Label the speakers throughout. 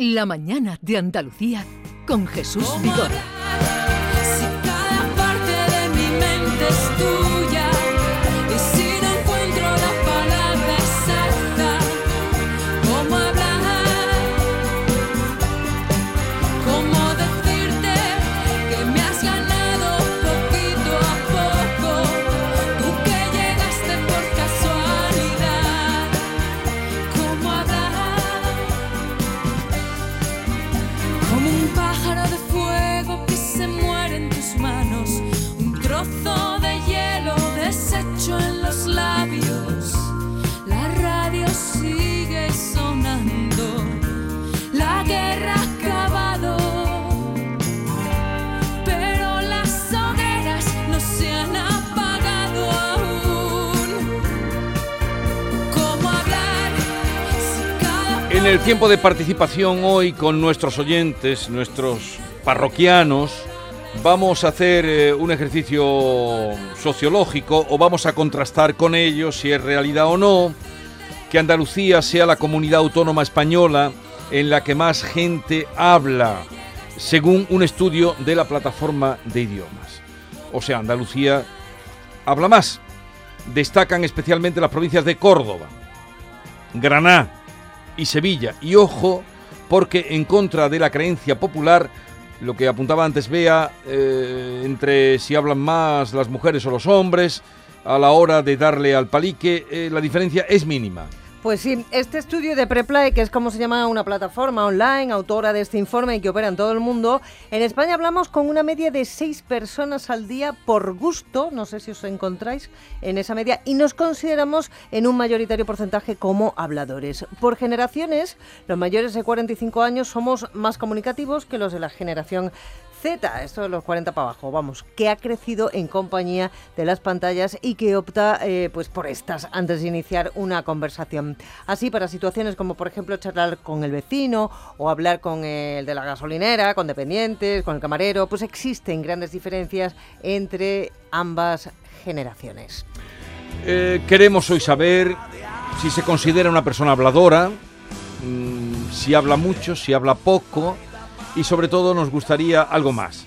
Speaker 1: La mañana de Andalucía con Jesús Vigorra.
Speaker 2: Si cada parte de mi mente es tuya
Speaker 3: el tiempo de participación hoy con nuestros oyentes, nuestros parroquianos, vamos a hacer eh, un ejercicio sociológico o vamos a contrastar con ellos si es realidad o no que Andalucía sea la comunidad autónoma española en la que más gente habla, según un estudio de la plataforma de idiomas. O sea, Andalucía habla más. Destacan especialmente las provincias de Córdoba, Granada y Sevilla. Y ojo, porque en contra de la creencia popular, lo que apuntaba antes Bea, eh, entre si hablan más las mujeres o los hombres, a la hora de darle al palique, eh, la diferencia es mínima.
Speaker 4: Pues sí, este estudio de Preplay, que es como se llama una plataforma online, autora de este informe y que opera en todo el mundo, en España hablamos con una media de seis personas al día por gusto, no sé si os encontráis en esa media, y nos consideramos en un mayoritario porcentaje como habladores. Por generaciones, los mayores de 45 años somos más comunicativos que los de la generación Z, esto de los 40 para abajo, vamos, que ha crecido en compañía de las pantallas y que opta eh, pues por estas antes de iniciar una conversación. Así, para situaciones como por ejemplo charlar con el vecino o hablar con el de la gasolinera, con dependientes, con el camarero, pues existen grandes diferencias entre ambas generaciones.
Speaker 3: Eh, queremos hoy saber si se considera una persona habladora, mm, si habla mucho, si habla poco y sobre todo nos gustaría algo más.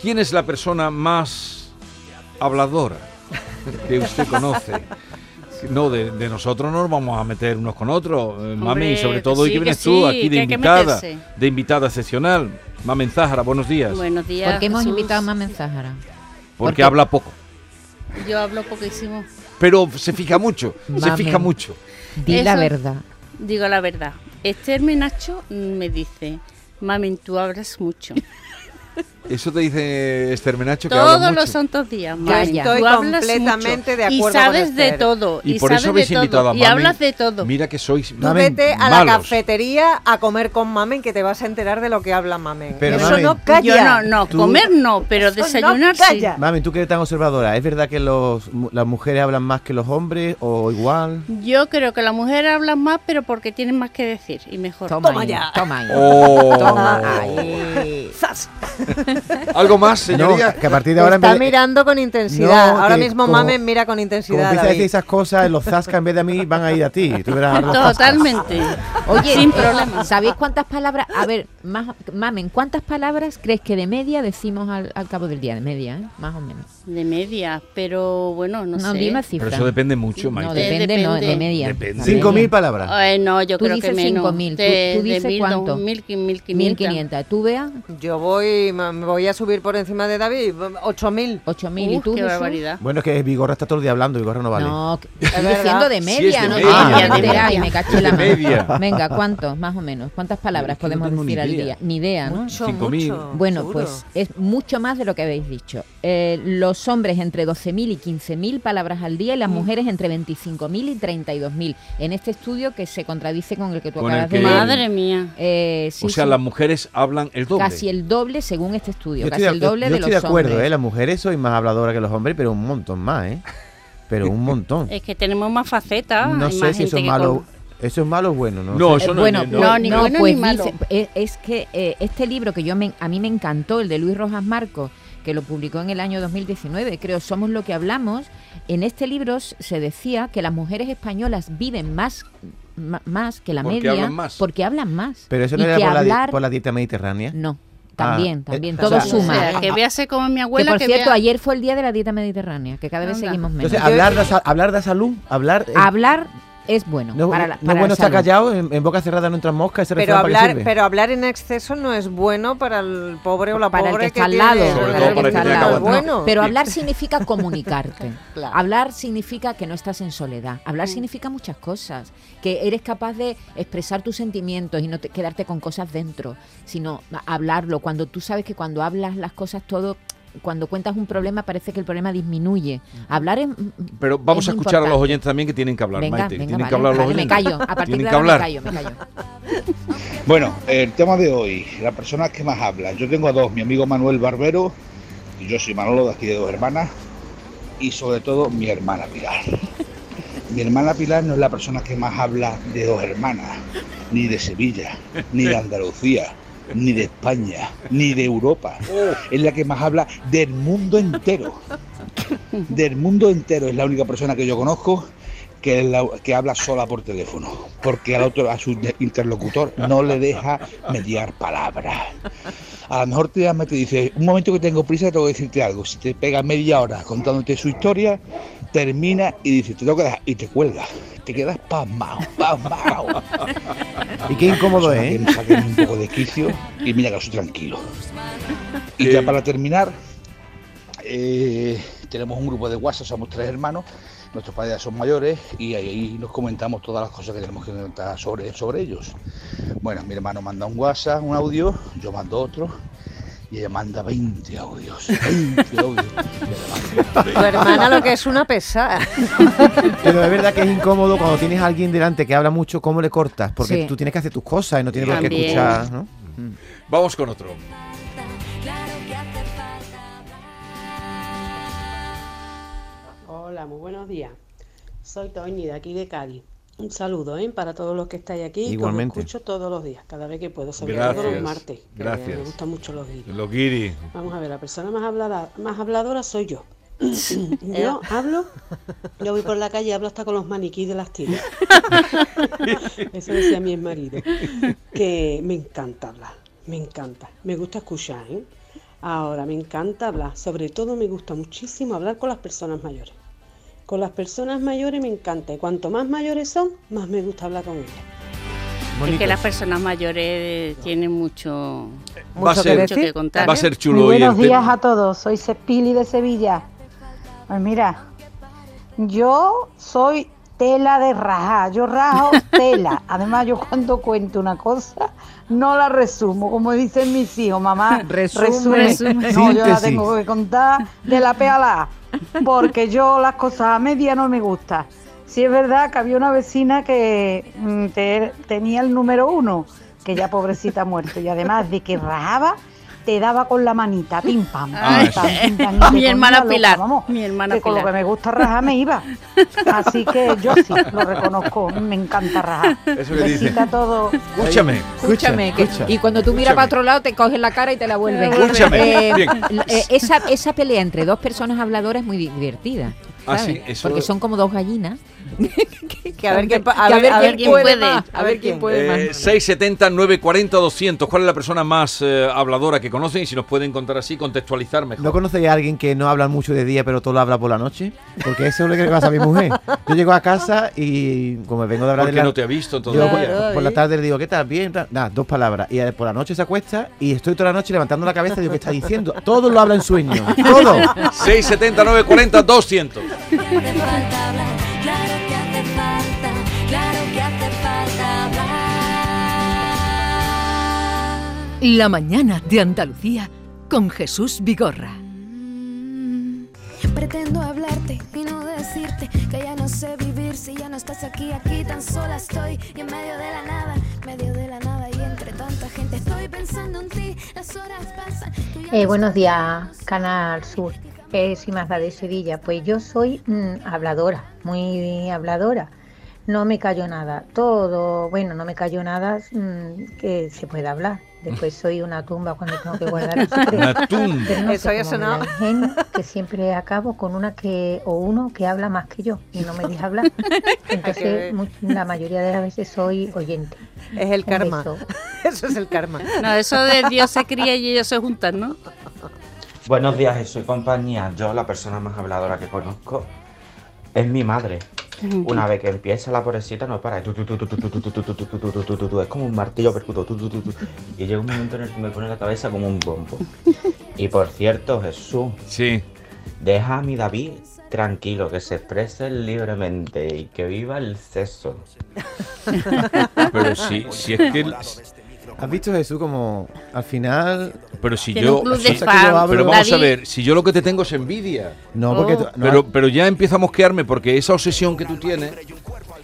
Speaker 3: ¿Quién es la persona más habladora que usted conoce? No, de, de nosotros no nos vamos a meter unos con otros, eh, mami,
Speaker 5: Hombre,
Speaker 3: y sobre todo hoy
Speaker 5: sí,
Speaker 3: que
Speaker 5: que
Speaker 3: vienes
Speaker 5: sí,
Speaker 3: tú aquí de invitada, de invitada excepcional. Mamen Zájara, buenos días.
Speaker 5: Buenos días.
Speaker 6: ¿Por qué hemos
Speaker 5: Jesús.
Speaker 6: invitado a Mamen Záhara?
Speaker 3: porque
Speaker 6: porque-
Speaker 3: habla poco,
Speaker 5: Yo hablo poquísimo.
Speaker 3: pero se fija mucho, se fija mucho.
Speaker 6: Di la verdad.
Speaker 5: Digo la verdad. Esther Menacho me dice, Mamen, tú hablas mucho.
Speaker 3: Eso te dice Esther Menacho que
Speaker 5: Todos
Speaker 3: mucho.
Speaker 5: los santos días,
Speaker 4: Yo
Speaker 5: Mamen.
Speaker 4: estoy completamente
Speaker 5: mucho.
Speaker 4: de acuerdo
Speaker 5: Y
Speaker 4: con
Speaker 5: sabes de todo.
Speaker 3: Y,
Speaker 5: Y,
Speaker 3: por
Speaker 5: sabes
Speaker 3: eso habéis
Speaker 5: de
Speaker 3: invitado
Speaker 5: todo.
Speaker 3: a
Speaker 5: Y
Speaker 3: Mamen.
Speaker 5: hablas de todo.
Speaker 3: Mira que sois
Speaker 4: Tú
Speaker 3: Mamen,
Speaker 4: vete a la cafetería a comer con Mamen que te vas a enterar de lo que habla Mamen.
Speaker 7: Pero,
Speaker 4: Eso
Speaker 7: Mamen,
Speaker 4: no calla.
Speaker 5: Yo no, no,
Speaker 7: Tú-
Speaker 5: comer no, pero
Speaker 4: Eso no
Speaker 5: desayunar sí.
Speaker 4: calla.
Speaker 7: Mami, tú que eres tan observadora, ¿es verdad que los, las mujeres hablan más que los hombres o igual?
Speaker 5: Yo creo que las mujeres hablan más, pero porque tienen más que decir y mejor.
Speaker 6: Toma,
Speaker 4: Toma
Speaker 6: ahí,
Speaker 4: ya.
Speaker 6: Toma ahí.
Speaker 3: Oh.
Speaker 6: Toma ahí.
Speaker 3: ¿Algo más, señoría?
Speaker 7: No, que a partir de ahora...
Speaker 4: Está
Speaker 7: de-
Speaker 4: mirando con intensidad.
Speaker 7: No,
Speaker 4: Ahora
Speaker 7: que
Speaker 4: mismo
Speaker 7: como-
Speaker 4: Mamen mira con
Speaker 7: Como
Speaker 4: intensidad.
Speaker 7: empiezas a decir esas cosas, los zascas en vez de a mí van a ir a ti. Tú verás.
Speaker 5: Totalmente.
Speaker 6: Oye,
Speaker 5: sin
Speaker 6: eh,
Speaker 5: problema.
Speaker 6: ¿sabéis cuántas palabras? A ver, más, Mamen, ¿cuántas palabras crees que de media decimos al, al cabo del día? De media, ¿eh? Más o menos.
Speaker 5: De media, pero bueno, no,
Speaker 6: No,
Speaker 5: sé.
Speaker 6: di una cifra.
Speaker 3: Pero eso depende mucho,
Speaker 6: No,
Speaker 3: Maite.
Speaker 6: depende, no, de
Speaker 5: Depende.
Speaker 6: media.
Speaker 3: Depende.
Speaker 6: La
Speaker 7: Cinco
Speaker 6: media.
Speaker 7: mil palabras.
Speaker 5: Ay, no, yo
Speaker 6: Tú
Speaker 5: creo que
Speaker 6: dices
Speaker 5: menos.
Speaker 6: 5.000, tú-
Speaker 5: De,
Speaker 6: tú
Speaker 5: de
Speaker 6: dices
Speaker 5: mil,
Speaker 6: cuánto?
Speaker 5: dos mil, quin- mil
Speaker 6: 1500. ¿Tú, Bea?
Speaker 4: Yo voy, me voy a subir por encima de David. 8000.
Speaker 6: 8.000. ¿Y tú,
Speaker 5: qué barbaridad.
Speaker 7: Bueno, es que Vigorra está todo el día hablando, Vigorra no vale.
Speaker 6: No, estoy diciendo de
Speaker 3: Sí,
Speaker 6: media,
Speaker 3: es de
Speaker 6: no
Speaker 3: media.
Speaker 7: Ah, de
Speaker 5: media.
Speaker 6: me cacho en la mano.
Speaker 3: media.
Speaker 6: Venga, ¿cuántos más o menos? ¿Cuántas palabras
Speaker 3: Es que no
Speaker 6: podemos decir al día? Ni idea, ¿no?
Speaker 4: Mucho,
Speaker 3: Cinco mil.
Speaker 4: mucho,
Speaker 6: Bueno,
Speaker 4: seguro.
Speaker 6: pues es mucho más de lo que habéis dicho. Eh, los hombres entre 12.000 y 15.000 palabras al día y las
Speaker 3: Mm.
Speaker 6: mujeres entre 25.000 y 32.000. En este estudio que se contradice con el que tú
Speaker 3: Con
Speaker 6: acabas
Speaker 3: que-
Speaker 6: de.
Speaker 5: Madre mía.
Speaker 6: Eh, sí,
Speaker 3: o sea,
Speaker 6: sí,
Speaker 3: las mujeres hablan el doble.
Speaker 6: casi el doble según este estudio.
Speaker 7: Yo
Speaker 6: casi
Speaker 7: estoy,
Speaker 6: el
Speaker 7: de,
Speaker 6: doble
Speaker 7: yo
Speaker 6: de
Speaker 7: estoy
Speaker 6: los
Speaker 7: de acuerdo,
Speaker 6: hombres.
Speaker 7: ¿eh? Las mujeres sois más habladoras que los hombres, pero un montón más, ¿eh? Pero un montón.
Speaker 5: Es que tenemos más facetas.
Speaker 7: No
Speaker 5: hay
Speaker 7: sé
Speaker 5: más
Speaker 7: si eso es malo.
Speaker 5: con-
Speaker 7: Eso es malo o bueno, ¿no?
Speaker 3: No, eso no
Speaker 6: bueno,
Speaker 3: es-
Speaker 6: pues,
Speaker 5: no, ni
Speaker 6: no,
Speaker 5: bueno
Speaker 6: pues
Speaker 5: ni malo.
Speaker 6: dice- eh, es que eh, este libro que yo me, a mí me encantó, el de Luis Rojas Marcos, que lo publicó en el año 2019, creo, Somos lo que hablamos, en este libro se decía que las mujeres españolas viven más más que la
Speaker 3: Porque
Speaker 6: media
Speaker 3: hablan más.
Speaker 6: porque hablan más.
Speaker 7: Pero eso
Speaker 6: Y
Speaker 7: no era por, la
Speaker 6: hablar-
Speaker 7: por la dieta mediterránea.
Speaker 6: No, también,
Speaker 7: Ah,
Speaker 6: también,
Speaker 7: eh,
Speaker 6: todo
Speaker 7: o sea,
Speaker 5: O
Speaker 6: suma.
Speaker 5: sea, que véase como mi
Speaker 6: que
Speaker 5: abuela
Speaker 6: por
Speaker 5: que
Speaker 6: cierto,
Speaker 5: vea-
Speaker 6: ayer fue el día de la dieta mediterránea, que cada vez
Speaker 5: Anda.
Speaker 6: seguimos menos.
Speaker 7: Entonces, hablar de, hablar de salud, hablar... eh,
Speaker 6: Hablar es bueno
Speaker 7: no,
Speaker 6: para la, para
Speaker 7: bueno estar
Speaker 6: salud.
Speaker 7: callado, en, en boca cerrada no entran moscas, ese
Speaker 4: Pero
Speaker 7: refrán, ¿para qué
Speaker 4: hablar, pero hablar en exceso no es bueno para el pobre o la
Speaker 6: para el
Speaker 4: pobre
Speaker 6: que está al
Speaker 4: tiene-
Speaker 6: lado,
Speaker 3: Sobre
Speaker 6: para
Speaker 3: todo
Speaker 6: el que está al lado.
Speaker 4: Bueno.
Speaker 6: Pero hablar significa comunicarte.
Speaker 4: Claro.
Speaker 6: Hablar significa que no estás en soledad. Hablar significa muchas cosas. Que eres capaz de expresar tus sentimientos y no te- quedarte con cosas dentro, sino hablarlo. Cuando tú sabes que cuando hablas las cosas todo, cuando cuentas un problema parece que el problema disminuye. Hablar es
Speaker 3: Pero vamos
Speaker 6: es
Speaker 3: a escuchar a los oyentes también que tienen que hablar,
Speaker 6: Venga,
Speaker 3: Maite.
Speaker 6: venga,
Speaker 3: tienen
Speaker 6: vale,
Speaker 3: que hablar los
Speaker 6: vale, me
Speaker 3: oyentes.
Speaker 6: callo. A partir de
Speaker 3: que
Speaker 6: ahora
Speaker 3: hablar.
Speaker 6: me callo, me callo.
Speaker 8: Bueno, el tema de hoy, la persona que más habla. Yo tengo a dos, mi amigo Manuel Barbero y yo soy Manolo de aquí de dos hermanas y sobre todo mi hermana Pilar. Mi hermana Pilar no es la persona que más habla de dos hermanas, ni de Sevilla, ni de Andalucía, ni de España, ni de Europa. Es la que más habla del mundo entero. Del mundo entero es la única persona que yo conozco que, habla sola por teléfono, porque al otro, a su interlocutor no le deja mediar palabras. A lo mejor te llama y te dice, un momento que tengo prisa, tengo que decirte algo. Si te pega media hora contándote su historia, termina y dice, te tengo que dejar, y te cuelga. Te quedas pasmado, pasmado.
Speaker 7: Y qué incómodo es,
Speaker 8: que
Speaker 7: ¿eh?
Speaker 8: me saquen un poco de quicio y mira que soy tranquilo. Y ya para terminar, eh, tenemos un grupo de WhatsApp, somos tres hermanos, nuestros padres ya son mayores y ahí, ahí nos comentamos todas las cosas que tenemos que comentar sobre, sobre ellos. Bueno, mi hermano manda un WhatsApp, un audio, yo mando otro y ella manda 20 audios. 20 audios.
Speaker 4: Tu hermana lo que es una pesada.
Speaker 7: Pero es verdad que es incómodo cuando tienes a alguien delante que habla mucho, ¿cómo le cortas? Porque
Speaker 6: Sí.
Speaker 7: tú tienes que hacer tus cosas y no tienes por qué escuchar, ¿no?
Speaker 3: Vamos con otro.
Speaker 9: Hola, muy buenos días. Soy Toñi de aquí de Cádiz. Un saludo ¿eh? para todos los que estáis aquí. que
Speaker 7: Igualmente.
Speaker 9: os escucho todos los días, cada vez que puedo, sobre todo los martes. que
Speaker 3: gracias.
Speaker 9: Me gustan mucho los guiris.
Speaker 3: Los guiri.
Speaker 9: Vamos a ver, la persona más, hablada, más habladora soy yo. yo hablo, yo voy por la calle y hablo hasta con los maniquíes de las tiendas. Eso decía mi marido. Que me encanta hablar, me encanta. Me gusta escuchar, ¿eh? Ahora, me encanta hablar. Sobre todo me gusta muchísimo hablar con las personas mayores. Con las personas mayores me encanta. Y cuanto más mayores son, más me gusta hablar con ellas.
Speaker 5: Es
Speaker 7: Bonito.
Speaker 5: que las personas mayores tienen mucho,
Speaker 3: Va a
Speaker 4: Mucho que
Speaker 3: ser,
Speaker 5: mucho que contar.
Speaker 3: va a ser
Speaker 10: Muy
Speaker 3: chulo hoy el
Speaker 10: buenos días
Speaker 3: tema.
Speaker 10: a todos, soy Cepili de Sevilla. Pues mira, yo soy tela de rajar, yo rajo tela. Además, yo cuando cuento una cosa, no la resumo, como dicen mis hijos, mamá,
Speaker 6: Resume,
Speaker 10: resume.
Speaker 6: resume.
Speaker 10: No, yo la tengo que contar de la P a la A, porque yo las cosas a media no me gustan. Sí es verdad que había una vecina que mm, te- tenía el número uno, que ya pobrecita ha muerto, y además de que rajaba, te daba con la manita, pim pam,
Speaker 3: Ah,
Speaker 10: pim pam, pim pam,
Speaker 5: Mi hermana
Speaker 10: loca,
Speaker 5: Pilar,
Speaker 10: vamos,
Speaker 5: mi hermana
Speaker 10: que con lo que me gusta rajar me iba. Así que yo sí, lo reconozco, me encanta rajar.
Speaker 3: Eso que dice.
Speaker 10: Todos.
Speaker 3: Escúchame.
Speaker 6: Escúchame, que-
Speaker 7: escucha.
Speaker 6: y cuando tú miras para otro lado te coges la cara y te la vuelven.
Speaker 3: Escúchame,
Speaker 6: Eh,
Speaker 3: bien.
Speaker 6: eh, esa, esa pelea entre dos personas habladoras es muy di- divertida.
Speaker 3: Ah,
Speaker 6: ¿sabes?
Speaker 3: sí, eso-
Speaker 6: Porque son como dos gallinas.
Speaker 4: Que a ver quién, pa- a
Speaker 6: Que
Speaker 4: ver, a ver
Speaker 5: quién
Speaker 4: quién
Speaker 5: puede.
Speaker 6: más, A ver quién puede
Speaker 3: Eh,
Speaker 6: más.
Speaker 3: 670 940 200. ¿Cuál es la persona más eh, habladora que conocen? Y si nos pueden contar así, contextualizar mejor.
Speaker 7: ¿No conocéis a alguien que no habla mucho de día pero todo lo habla por la noche? Porque eso es lo que le pasa a mi mujer. Yo llego a casa y como vengo de hablar de la...
Speaker 3: no te ha visto
Speaker 7: Yo por, la
Speaker 4: ahí.
Speaker 7: tarde le digo, ¿qué tal? Bien, nada, dos palabras. Y eh, por la noche se acuesta y estoy toda la noche levantando la cabeza y digo, ¿qué está diciendo? Todo lo habla en sueño. Todo.
Speaker 3: 670 940 200.
Speaker 2: Que hace falta hablar, claro que hace falta, claro que hace falta hablar.
Speaker 1: La mañana de Andalucía con Jesús Vigorra.
Speaker 2: Pretendo hablarte y no decirte que ya no sé vivir si ya no estás aquí, aquí tan sola estoy y en medio de la nada, medio de la nada y entre tanta gente estoy pensando en ti, las horas pasan.
Speaker 11: Eh,
Speaker 2: no
Speaker 11: buenos días, Canal Sur. Es Imazda de Sevilla. Pues yo soy mm, habladora, muy habladora. No me callo nada. Todo, bueno, no me callo nada mm, que se pueda hablar. Después soy una tumba cuando tengo que guardar los secretos.
Speaker 3: Una tumba.
Speaker 11: Pero no
Speaker 4: Eso
Speaker 11: el gen que siempre acabo con una que o uno que habla más que yo y no me deja hablar. Entonces, la mayoría de las veces soy oyente.
Speaker 4: Es el
Speaker 11: Un
Speaker 4: karma.
Speaker 11: beso.
Speaker 4: Eso es el karma.
Speaker 5: No, eso de Dios se cría y ellos se juntan, ¿no?
Speaker 12: Buenos días, Jesús y compañía. Yo, la persona más habladora que conozco, es mi madre. Una vez que empieza la pobrecita no para. Es como un martillo percuto. Y llega un momento en el que me pone la cabeza como un bombo. Y por cierto, Jesús.
Speaker 3: Sí.
Speaker 12: Deja a mi David tranquilo, que se exprese libremente y que viva el sexo.
Speaker 3: Pero si, si es que
Speaker 7: ¿Has visto Jesús como al final...
Speaker 3: Pero si
Speaker 5: Tiene
Speaker 3: yo...
Speaker 5: un club
Speaker 3: si-
Speaker 5: de fans,
Speaker 3: pero vamos a ver, si yo lo que te tengo es envidia.
Speaker 7: No, porque tú- no,
Speaker 3: pero, pero ya empieza a mosquearme porque esa obsesión que tú tienes...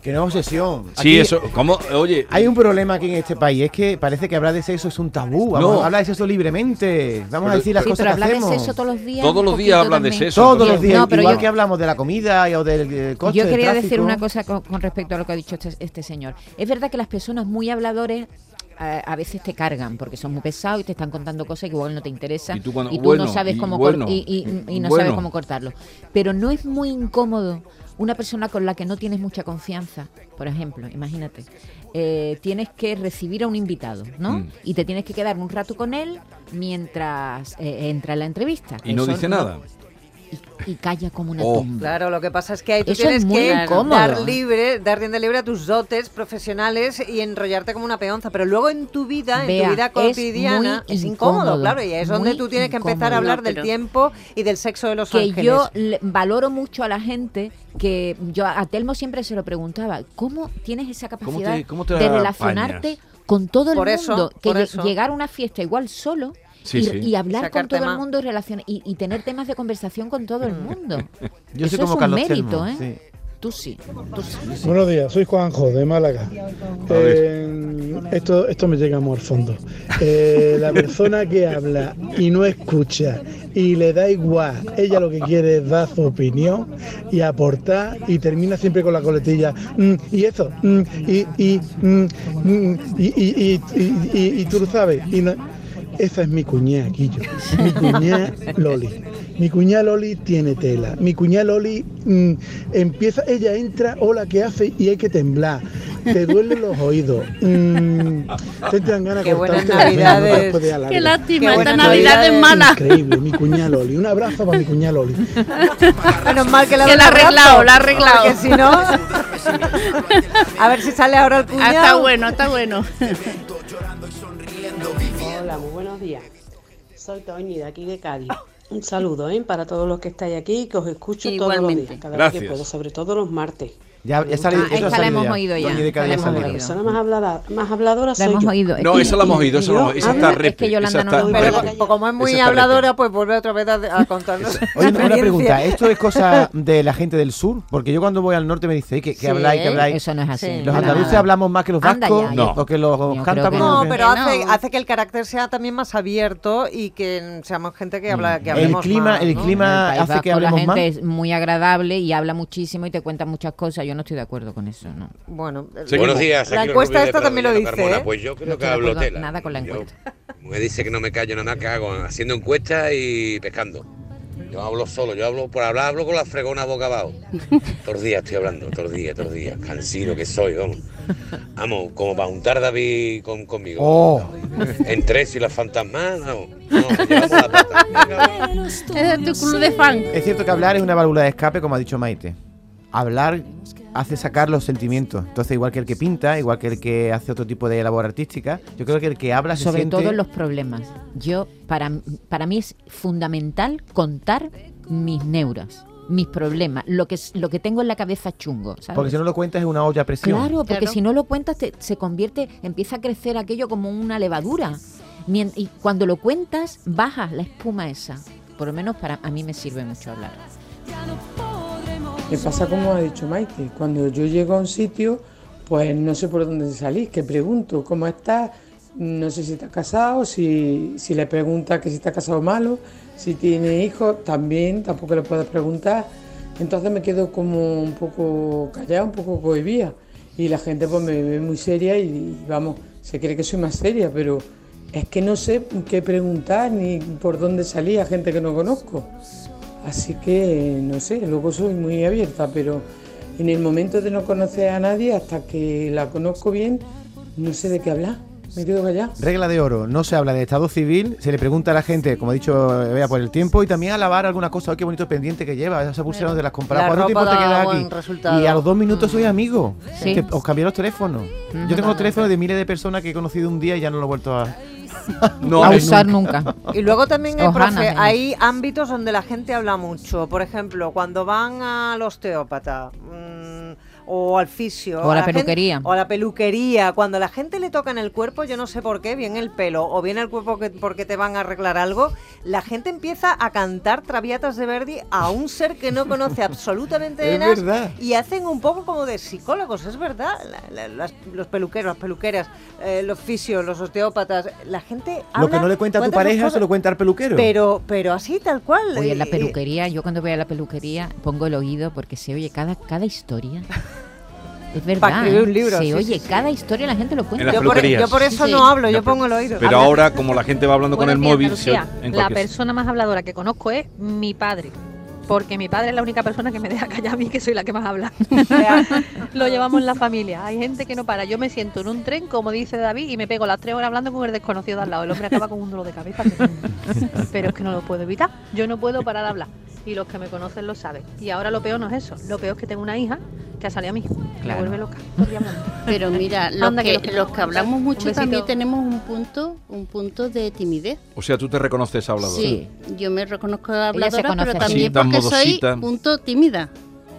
Speaker 7: que no es obsesión.
Speaker 3: Sí, eso... ¿Cómo? Oye...
Speaker 7: Hay un problema aquí en este país, es que parece que hablar de sexo es un tabú. Vamos
Speaker 3: No.
Speaker 7: a hablar de sexo libremente. Vamos a decir las
Speaker 6: Sí,
Speaker 7: cosas
Speaker 6: pero
Speaker 7: que
Speaker 6: hablar de
Speaker 7: hacemos.
Speaker 6: sexo todos los días.
Speaker 3: Todos los días hablan de sexo.
Speaker 7: Todos los días,
Speaker 6: No, pero
Speaker 7: igual
Speaker 6: yo-
Speaker 7: que hablamos de la comida y- o del eh, coche,
Speaker 6: Yo
Speaker 7: del
Speaker 6: quería decir una cosa con, con respecto a lo que ha dicho este, este señor. Es verdad que las personas muy habladores a, a veces te cargan porque son muy pesados y te están contando cosas que igual no te interesan
Speaker 3: Y tú cuando-
Speaker 6: no
Speaker 3: bueno,
Speaker 6: sabes cómo
Speaker 3: bueno,
Speaker 6: y, no
Speaker 3: bueno.
Speaker 6: sabes cómo cortarlo. Pero no es muy incómodo una persona con la que no tienes mucha confianza, por ejemplo, imagínate, eh, tienes que recibir a un invitado, ¿no?
Speaker 3: Mm.
Speaker 6: Y te tienes que quedar un rato con él mientras eh, entra la entrevista.
Speaker 3: Y no dice nada.
Speaker 6: Y, y calla como una
Speaker 3: Oh.
Speaker 6: tumba.
Speaker 4: Claro, lo que pasa es que ahí tú
Speaker 6: Eso
Speaker 4: tienes
Speaker 6: es muy
Speaker 4: que
Speaker 6: incómodo.
Speaker 4: dar libre, dar rienda libre a tus dotes profesionales y enrollarte como una peonza. Pero luego en tu vida, en tu vida
Speaker 6: es
Speaker 4: cotidiana,
Speaker 6: muy
Speaker 4: es, incómodo,
Speaker 6: incómodo,
Speaker 4: claro. Y es donde tú tienes que empezar a hablar
Speaker 5: No,
Speaker 4: del tiempo y del sexo de los
Speaker 6: que
Speaker 4: ángeles.
Speaker 6: yo le- valoro mucho a la gente que yo a Telmo siempre se lo preguntaba, ¿cómo tienes esa capacidad
Speaker 3: te- cómo te
Speaker 6: de
Speaker 3: apañas?
Speaker 6: relacionarte con todo el
Speaker 4: Por eso,
Speaker 6: mundo? que
Speaker 4: por
Speaker 6: lle-
Speaker 4: eso.
Speaker 6: llegar a una fiesta igual solo
Speaker 3: Sí,
Speaker 6: y,
Speaker 3: sí.
Speaker 6: y hablar
Speaker 4: Sacar
Speaker 6: con todo
Speaker 4: tema.
Speaker 6: el mundo y, relaciona- y, y tener temas de conversación con todo el mundo.
Speaker 7: Yo
Speaker 6: Eso
Speaker 7: soy como
Speaker 6: es un
Speaker 7: Carlos
Speaker 6: mérito,
Speaker 7: Telmo,
Speaker 6: ¿eh?
Speaker 7: sí.
Speaker 6: Tú sí, tú sí.
Speaker 13: Buenos días, soy Juanjo de Málaga. Eh, esto, esto me llega muy al fondo. Eh, la persona que habla y no escucha y le da igual, ella lo que quiere es dar su opinión y aportar y termina siempre con la coletilla. "Mm, y eso, mm, y, y, mm, mm, y, y- y- y- y- y tú lo sabes. Y no- esa es mi cuñada, Guillo. Mi cuñada Loli. Mi cuñada Loli tiene tela. Mi cuñada Loli mm, empieza, ella entra, hola, ¿qué hace? Y hay que temblar. Te duelen los oídos. Mm, te entran ganas de
Speaker 4: Qué buenas
Speaker 13: cortarte no
Speaker 4: navidades.
Speaker 5: Qué lástima,
Speaker 4: Qué
Speaker 5: esta Navidad es
Speaker 4: es
Speaker 5: mala.
Speaker 13: Increíble, mi cuñada Loli. Un abrazo para mi cuñada Loli.
Speaker 4: Menos mal que
Speaker 5: la ha arreglado, la ha arreglado.
Speaker 4: Porque si no. a ver si sale ahora el
Speaker 5: Ah,
Speaker 4: cuñado.
Speaker 5: está bueno, está bueno.
Speaker 9: Buenos días. Soy Toñi de aquí de Cádiz. Un saludo ¿eh? para todos los que estáis aquí, que os escucho todos los días, cada vez que puedo, sobre todo los martes.
Speaker 7: Ya, ya salido,
Speaker 6: Ah,
Speaker 7: eso ha
Speaker 6: esta la hemos oído ya,
Speaker 7: Cádiz
Speaker 6: la hemos.
Speaker 9: La
Speaker 6: oído.
Speaker 9: persona más hablada, más habladora
Speaker 6: La
Speaker 9: soy
Speaker 6: hemos
Speaker 9: yo.
Speaker 6: oído.
Speaker 3: No, esa la hemos oído, esa, la hemos- esa está
Speaker 6: Es que Yolanda
Speaker 3: esa
Speaker 6: no lo-
Speaker 4: Pero
Speaker 3: repe.
Speaker 4: co- como es muy
Speaker 3: Esa
Speaker 4: habladora, pues vuelve otra vez a, a contarnos.
Speaker 7: Oye, una pregunta, ¿esto es cosa de la gente del sur? Porque yo cuando voy al norte me dice, ¿qué, qué
Speaker 6: Sí,
Speaker 7: habláis, qué habláis?
Speaker 6: Eso no es así.
Speaker 4: Sí.
Speaker 7: ¿Los andaluces hablamos más que los vascos?
Speaker 6: ya,
Speaker 3: No.
Speaker 7: ¿O que los
Speaker 6: Yo
Speaker 7: cántabros?
Speaker 4: No, pero hace,
Speaker 5: no.
Speaker 4: que el carácter sea también más abierto y que seamos gente que habla, que hablemos más,
Speaker 7: el
Speaker 4: ¿no?
Speaker 7: clima hace que
Speaker 6: Vasco la
Speaker 7: hablemos
Speaker 6: gente
Speaker 7: más.
Speaker 6: es muy agradable y habla muchísimo y te cuenta muchas cosas. Yo no estoy de acuerdo con eso, ¿no.
Speaker 4: Bueno.
Speaker 14: Buenos días.
Speaker 4: La encuesta esta también lo dice,
Speaker 14: Carmona.
Speaker 4: ¿eh?
Speaker 14: Pues yo
Speaker 6: No
Speaker 14: creo que
Speaker 6: estoy de
Speaker 14: hablo tela.
Speaker 6: nada con la
Speaker 14: Yo-
Speaker 6: encuesta.
Speaker 14: Me dice que no me callo nada, que hago haciendo encuestas y pescando. Yo hablo solo, yo hablo por hablar, hablo con la fregona boca abajo. Todos los días estoy hablando, todos los días, todos los días. Cansino que soy, vamos. Vamos, como para juntar David con, conmigo.
Speaker 7: Oh,
Speaker 14: En tres y las fantasmas, no. No,
Speaker 5: es tu club de fan.
Speaker 7: es cierto que hablar es una válvula de escape, como ha dicho Maite. Hablar hace sacar los sentimientos. Entonces, igual que el que pinta, igual que el que hace otro tipo de labor artística, yo creo que el que habla se
Speaker 6: Sobre
Speaker 7: siente...
Speaker 6: todo los problemas. Yo, para, para mí es fundamental contar mis neuras, mis problemas, lo que, es- lo que tengo en la cabeza chungo. ¿sabes?
Speaker 7: Porque si no lo cuentas es una olla a presión.
Speaker 6: Claro, porque
Speaker 5: Claro.
Speaker 6: si no lo cuentas te- se convierte, empieza a crecer aquello como una levadura. Y cuando lo cuentas, baja la espuma esa. Por lo menos para a mí me sirve mucho hablar.
Speaker 15: Me pasa como ha dicho Maite, cuando yo llego a un sitio, pues no sé por dónde salir, que pregunto, ¿cómo estás? No sé si está casado, si, si le pregunta que si está casado malo, si tiene hijos, también tampoco le puedo preguntar. Entonces me quedo como un poco callada, un poco cohibida. Y la gente pues me ve muy seria y, vamos, se cree que soy más seria, pero es que no sé qué preguntar ni por dónde salir a gente que no conozco. Así que no sé, luego soy muy abierta, pero en el momento de no conocer a nadie, hasta que la conozco bien, no sé de qué hablar. Me quedo callada.
Speaker 7: Regla de oro, no se habla de estado civil, se le pregunta a la gente, como ha dicho vea por el tiempo, y también a lavar alguna cosa, Ay, qué bonito pendiente que lleva, esa pulsera de las compras,
Speaker 4: La
Speaker 7: ¿cuánto tiempo te
Speaker 4: da
Speaker 7: queda
Speaker 4: buen
Speaker 7: aquí?
Speaker 4: resultado.
Speaker 7: Y a los dos minutos soy amigo,
Speaker 6: Sí.
Speaker 7: que os cambié los teléfonos. Yo tengo los teléfonos de miles de personas que he conocido un día y ya no lo he vuelto a,
Speaker 3: No,
Speaker 6: a usar nunca.
Speaker 4: Y luego también, profe,
Speaker 6: menos.
Speaker 4: hay ámbitos donde la gente habla mucho. Por ejemplo, cuando van al osteópata mm, o al fisio.
Speaker 6: O a la peluquería.
Speaker 4: o a la peluquería. Cuando la gente le toca en el cuerpo, yo no sé por qué, bien el pelo o bien el cuerpo que, porque te van a arreglar algo, la gente empieza a cantar traviatas de Verdi a un ser que no conoce absolutamente de
Speaker 7: Es
Speaker 4: nada
Speaker 7: verdad.
Speaker 4: y hacen un poco como de psicólogos, es verdad. La- la- las- los peluqueros, las peluqueras, eh, los fisios, los osteópatas, la gente
Speaker 7: Lo que
Speaker 4: habla-
Speaker 7: no le cuenta a tu pareja
Speaker 4: cosas,
Speaker 7: se lo cuenta al peluquero.
Speaker 4: Pero, pero así, tal cual.
Speaker 6: Oye, en la
Speaker 4: eh,
Speaker 6: peluquería, yo cuando voy a la peluquería pongo el oído porque se oye cada, cada historia. Es verdad.
Speaker 4: escribir un libro,
Speaker 6: Se
Speaker 4: sí,
Speaker 6: oye
Speaker 4: sí,
Speaker 6: cada historia, la gente lo cuenta.
Speaker 3: En las
Speaker 4: yo, por,
Speaker 3: peluquerías.
Speaker 4: yo por eso
Speaker 6: Sí.
Speaker 4: no hablo, yo pongo el oído.
Speaker 3: Pero ahora, como la gente va hablando con el
Speaker 16: días,
Speaker 3: móvil, se en
Speaker 16: la persona más habladora que conozco es mi padre. Porque mi padre es la única persona que me deja callar a mí, que soy la que más habla. Lo llevamos en la familia. Hay gente que no para. Yo me siento en un tren, como dice David, y me pego las tres horas hablando con el desconocido de al lado. El hombre acaba con un dolor de cabeza. Pero es que no lo puedo evitar. Yo no puedo parar de hablar. Y los que me conocen lo saben. Y ahora lo peor no es eso. Lo peor es que tengo una hija que ha salido a mí. Me
Speaker 6: Claro.
Speaker 16: vuelve loca.
Speaker 5: Pero mira, los
Speaker 16: Anda, que
Speaker 5: que,
Speaker 16: los que
Speaker 5: los
Speaker 16: no-
Speaker 5: que hablamos mucho también tenemos un punto, un punto de timidez.
Speaker 3: O sea, tú te reconoces hablador.
Speaker 5: Sí, yo me reconozco habladora, pero también porque soy punto tímida.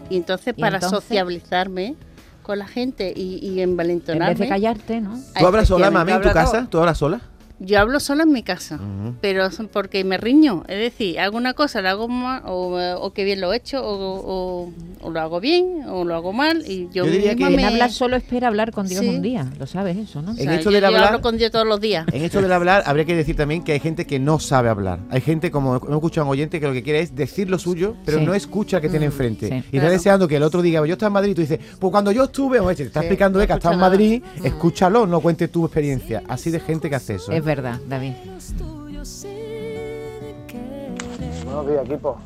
Speaker 5: Y entonces
Speaker 6: ¿Y
Speaker 5: para
Speaker 6: entonces?
Speaker 5: sociabilizarme con la gente y, y
Speaker 6: En
Speaker 5: envalentonarme.
Speaker 6: vez de callarte, ¿no?
Speaker 7: ¿Tú hablas sola, mami, en tu casa? ¿Tú hablas sola?
Speaker 5: Yo hablo sola en mi casa, pero porque me riño. Es decir, hago una cosa, la hago mal, o, o que bien lo he hecho, o, o- o lo hago bien, o lo hago mal. Y yo,
Speaker 7: Yo diría
Speaker 5: misma
Speaker 7: que-
Speaker 5: me...
Speaker 6: habla solo espera hablar con Dios
Speaker 5: Sí.
Speaker 6: un día. Lo sabes eso, ¿no?
Speaker 5: o
Speaker 7: En
Speaker 5: sea,
Speaker 7: esto
Speaker 5: yo-
Speaker 7: del
Speaker 5: yo
Speaker 7: hablar-
Speaker 5: hablo con Dios todos los días.
Speaker 7: En esto del hablar, habría que decir también que hay gente que no sabe hablar. Hay gente, como hemos escuchado a un oyente, que lo que quiere es decir lo suyo, pero
Speaker 6: Sí.
Speaker 7: no escucha que tiene enfrente.
Speaker 6: sí.
Speaker 7: y está deseando que el otro diga, yo estoy en Madrid, y tú dices, pues cuando yo estuve, oye, te está
Speaker 4: Sí,
Speaker 7: explicando
Speaker 4: no
Speaker 7: que estado en Madrid, escúchalo, no cuente tu experiencia. Así de gente que hace eso. ¿eh?
Speaker 6: Es verdad, David.
Speaker 17: Buenos días, equipo.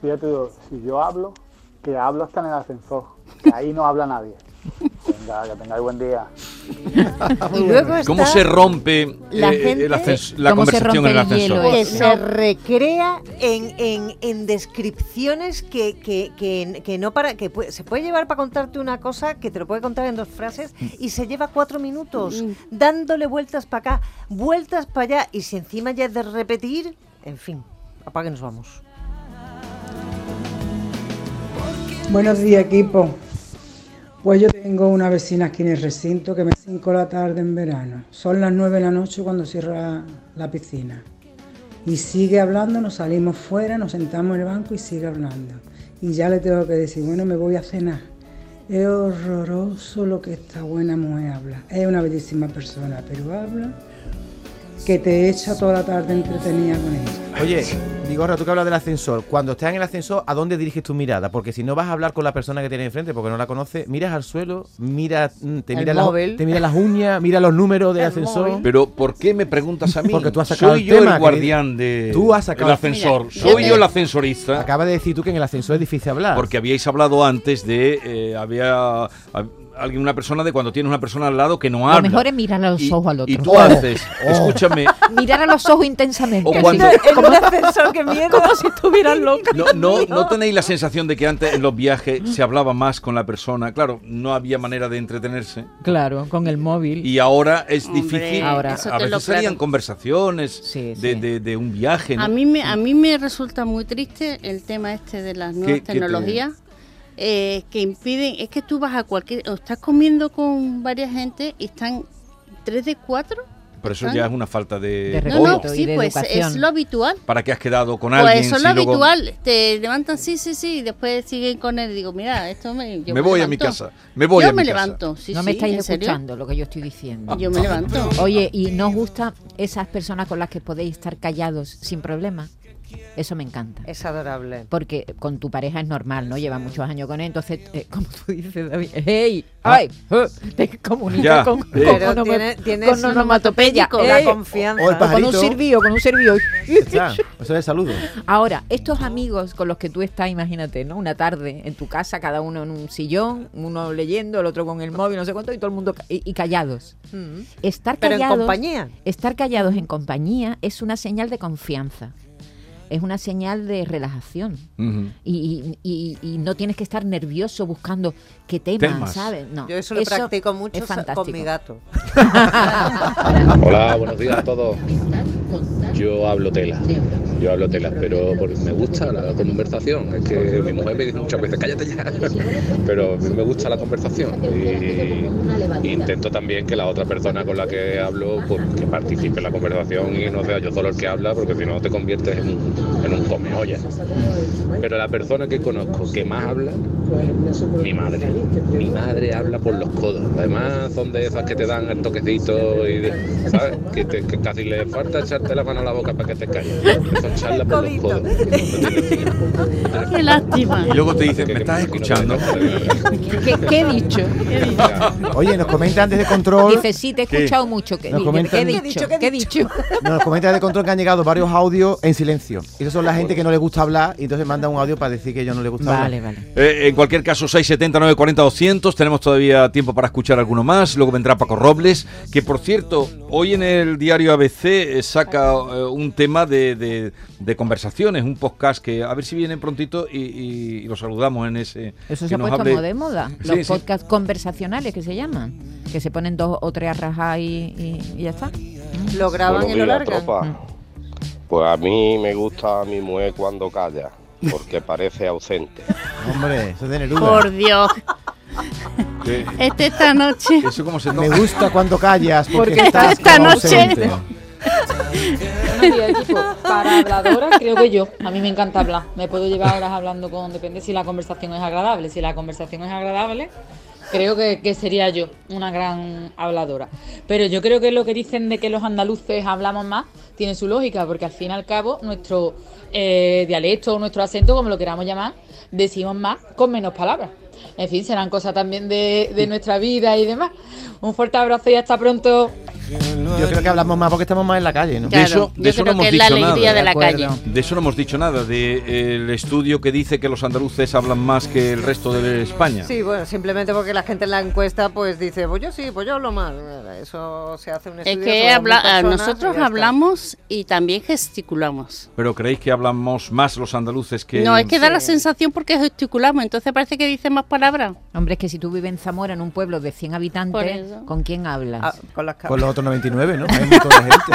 Speaker 17: Fíjate, si yo hablo, que hablo hasta en el ascensor, que ahí no habla nadie. Venga, que tengáis buen día.
Speaker 4: Y luego está
Speaker 3: ¿Cómo se rompe
Speaker 4: la
Speaker 3: eh,
Speaker 4: gente-
Speaker 3: la
Speaker 6: ¿Cómo se
Speaker 3: conversación en el ascensor?
Speaker 6: hielo?
Speaker 4: que se recrea en, en, en descripciones que, que, que, que no para que se puede llevar para contarte una cosa que te lo puede contar en dos frases y se lleva cuatro minutos dándole vueltas para acá, vueltas para allá y si encima ya es de repetir, en fin, apague y nos vamos.
Speaker 15: Buenos días, equipo. Pues yo tengo una vecina aquí en el recinto que me 5 de la tarde en verano. Son las 9 de la noche cuando cierra la piscina. Y sigue hablando, nos salimos fuera, nos sentamos en el banco y sigue hablando. Y ya le tengo que decir, bueno, me voy a cenar. Es horroroso lo que esta buena mujer habla. Es una bellísima persona, pero habla que te echa toda la tarde entretenida con ella.
Speaker 7: Oye, Vigorra, tú que hablas del ascensor, cuando estás en el ascensor, ¿a dónde diriges tu mirada? Porque si no vas a hablar con la persona que tienes enfrente porque no la conoces, miras al suelo, mira, mm, te las, te mira las uñas, mira los números del
Speaker 4: El
Speaker 7: ascensor.
Speaker 4: móvil.
Speaker 3: Pero ¿por qué me preguntas a mí?
Speaker 7: Porque tú has sacado
Speaker 3: Soy
Speaker 7: el
Speaker 3: yo
Speaker 7: tema,
Speaker 3: el guardián de
Speaker 7: Tú has sacado
Speaker 3: el
Speaker 7: el-
Speaker 3: ascensor.
Speaker 5: Mira,
Speaker 3: Soy
Speaker 5: yo
Speaker 3: el ascensorista.
Speaker 7: Acaba de decir tú que en el ascensor es difícil hablar.
Speaker 3: Porque habíais hablado antes de eh, había hab- alguien una persona de cuando tienes una persona al lado que no habla.
Speaker 6: Lo mejor es mirar a los
Speaker 3: Y-
Speaker 6: ojos al otro.
Speaker 3: Y tú haces, escúchame,
Speaker 6: Mirar a los ojos intensamente.
Speaker 3: O cuando-
Speaker 4: En un ascensor, qué miedo.
Speaker 6: Como si estuvieran locos.
Speaker 3: no, no, no tenéis la sensación de que antes en los viajes se hablaba más con la persona. Claro, no había manera de entretenerse.
Speaker 6: Claro, con el móvil.
Speaker 3: Y ahora es
Speaker 5: Hombre,
Speaker 3: difícil.
Speaker 6: Ahora-
Speaker 3: a veces salían conversaciones
Speaker 6: Sí,
Speaker 3: de,
Speaker 6: sí.
Speaker 3: de- de un viaje. ¿no?
Speaker 5: A mí me a mí me resulta muy triste el tema este de las nuevas
Speaker 3: te-
Speaker 5: tecnologías eh, que impiden es que tú vas a cualquier o estás comiendo con varias gente y están tres de cuatro
Speaker 3: Pero eso ya es una falta de,
Speaker 6: De
Speaker 5: no
Speaker 3: respeto.
Speaker 5: no sí
Speaker 6: de
Speaker 5: pues
Speaker 6: educación.
Speaker 5: es lo habitual
Speaker 3: ¿Para qué has quedado con
Speaker 5: pues
Speaker 3: alguien?
Speaker 5: eso es
Speaker 3: si
Speaker 5: lo
Speaker 3: luego-
Speaker 5: habitual te levantan sí sí sí y después siguen con él y digo mira esto me yo
Speaker 3: me voy a mi
Speaker 5: levanto.
Speaker 3: casa. Me voy
Speaker 5: yo
Speaker 3: a mi
Speaker 5: me
Speaker 3: casa.
Speaker 5: levanto sí
Speaker 6: no me
Speaker 5: sí,
Speaker 6: estáis
Speaker 5: ¿en serio?
Speaker 6: escuchando lo que yo estoy diciendo.
Speaker 5: yo me levanto
Speaker 6: Oye, ¿y no os gustan esas personas con las que podéis estar callados sin problema? Eso me encanta.
Speaker 4: Es adorable.
Speaker 6: Porque con tu pareja es normal, ¿no? Lleva muchos años con él, entonces, eh, como tú dices, David, ¡hey! ¡Ay! eh, Te comunicas
Speaker 3: Ya,
Speaker 6: con,
Speaker 3: eh.
Speaker 6: con
Speaker 4: tiene- tiene
Speaker 6: con onomatopeya.
Speaker 4: la confianza.
Speaker 7: O el
Speaker 6: con un sirvío, con un sirvío.
Speaker 7: Está, Eso es saludo.
Speaker 6: Ahora, estos amigos con los que tú estás, imagínate, ¿no? Una tarde en tu casa, cada uno en un sillón, uno leyendo, el otro con el móvil, no sé cuánto, y todo el mundo ca- y, y callados.
Speaker 4: Mm.
Speaker 6: Estar
Speaker 4: Pero en
Speaker 6: callados,
Speaker 4: compañía.
Speaker 6: Estar callados en compañía es una señal de confianza. Es una señal de relajación.
Speaker 3: Ujú.
Speaker 6: Y, y- y- y no tienes que estar nervioso buscando qué tema,
Speaker 3: Temas.
Speaker 6: ¿sabes? No.
Speaker 4: Yo eso lo practico mucho
Speaker 6: es
Speaker 4: con mi gato.
Speaker 18: Hola, buenos días a todos. Yo hablo tela, yo hablo tela, pero me gusta la conversación. Es que mi mujer me dice muchas veces, cállate ya. Pero a mí me gusta la conversación y, y intento también que la otra persona con la que hablo pues, que participe en la conversación y no sea yo solo el que habla, porque si no te conviertes en un, en un come olla. Pero la persona que conozco que más habla, mi madre. Mi madre habla por los codos. Además son de esas que te dan el toquecito y de- ¿sabes? Que, te- que casi le falta echarte la mano a la boca para que te calles. Eso charla por los codos.
Speaker 5: Qué lástima.
Speaker 3: Y luego te dicen, ¿me estás escuchando?
Speaker 6: ¿Qué, qué he dicho?
Speaker 7: Oye, nos comenta antes de control.
Speaker 6: Dice, sí, te he
Speaker 7: ¿Qué?
Speaker 6: escuchado mucho. ¿Qué,
Speaker 7: Nos comentan-
Speaker 6: qué he dicho? ¿Qué he dicho?
Speaker 7: Nos comenta de control que han llegado varios audios en silencio. Y esos son la gente que no le gusta hablar y entonces manda un audio para decir que yo no le gusta
Speaker 6: Vale,
Speaker 7: hablar.
Speaker 6: vale.
Speaker 3: Eh, en cualquier caso, 670, 940, 200. Tenemos todavía tiempo para escuchar alguno más. Luego vendrá Paco Robles, que por cierto, hoy en el diario ABC eh, saca eh, un tema de, de- de conversaciones, un podcast que a ver si viene prontito y, y- y lo saludamos en ese.
Speaker 6: Eso se ha puesto
Speaker 3: hable-
Speaker 6: como de moda.
Speaker 3: Sí,
Speaker 6: Los
Speaker 3: sí.
Speaker 6: podcasts conversacionales que se llaman. Que se ponen dos o tres a rajar y, y- y ya está.
Speaker 4: Lo graban y lo largan.
Speaker 19: Pues a mí me gusta mi mujer cuando calla, porque parece ausente.
Speaker 7: Hombre, eso es de Neruda.
Speaker 5: Por Dios.
Speaker 3: ¿Qué?
Speaker 5: Este esta noche.
Speaker 3: Eso como se
Speaker 7: Me gusta cuando callas porque,
Speaker 5: Porque
Speaker 7: estás
Speaker 5: esta
Speaker 7: como
Speaker 5: noche-
Speaker 7: ausente.
Speaker 20: Para habladora, creo que yo. A mí me encanta hablar. Me puedo llevar horas hablando con. Depende si la conversación es agradable. Si la conversación es agradable, creo que, que sería yo una gran habladora. Pero yo creo que lo que dicen de que los andaluces hablamos más tiene su lógica, porque al fin y al cabo, nuestro eh, dialecto o nuestro acento, como lo queramos llamar, decimos más con menos palabras. En fin, serán cosas también de, de nuestra vida y demás. Un fuerte abrazo y hasta pronto.
Speaker 7: Yo creo que hablamos más porque estamos más en la calle, ¿no?
Speaker 3: De eso, de eso no hemos dicho nada.
Speaker 20: de la calle.
Speaker 3: De eso no hemos dicho nada. De el estudio que dice que los andaluces hablan más que el resto de España.
Speaker 4: Sí, bueno, simplemente porque la gente en la encuesta pues dice, pues yo sí, pues yo hablo más. Eso se hace un
Speaker 5: Es
Speaker 4: estudio.
Speaker 5: que habla-
Speaker 4: personas y
Speaker 5: nosotros hablamos y también gesticulamos.
Speaker 3: Pero creéis que hablamos más los andaluces que.
Speaker 5: No, es que da la sensación porque gesticulamos, entonces parece que dice más palabras.
Speaker 6: Hombre, es que si tú vives en Zamora, en un pueblo de 100
Speaker 5: Por
Speaker 6: habitantes. ¿con quién hablas?
Speaker 4: Ah, con las
Speaker 7: Con los otros 99, ¿no? Hay un montón de gente.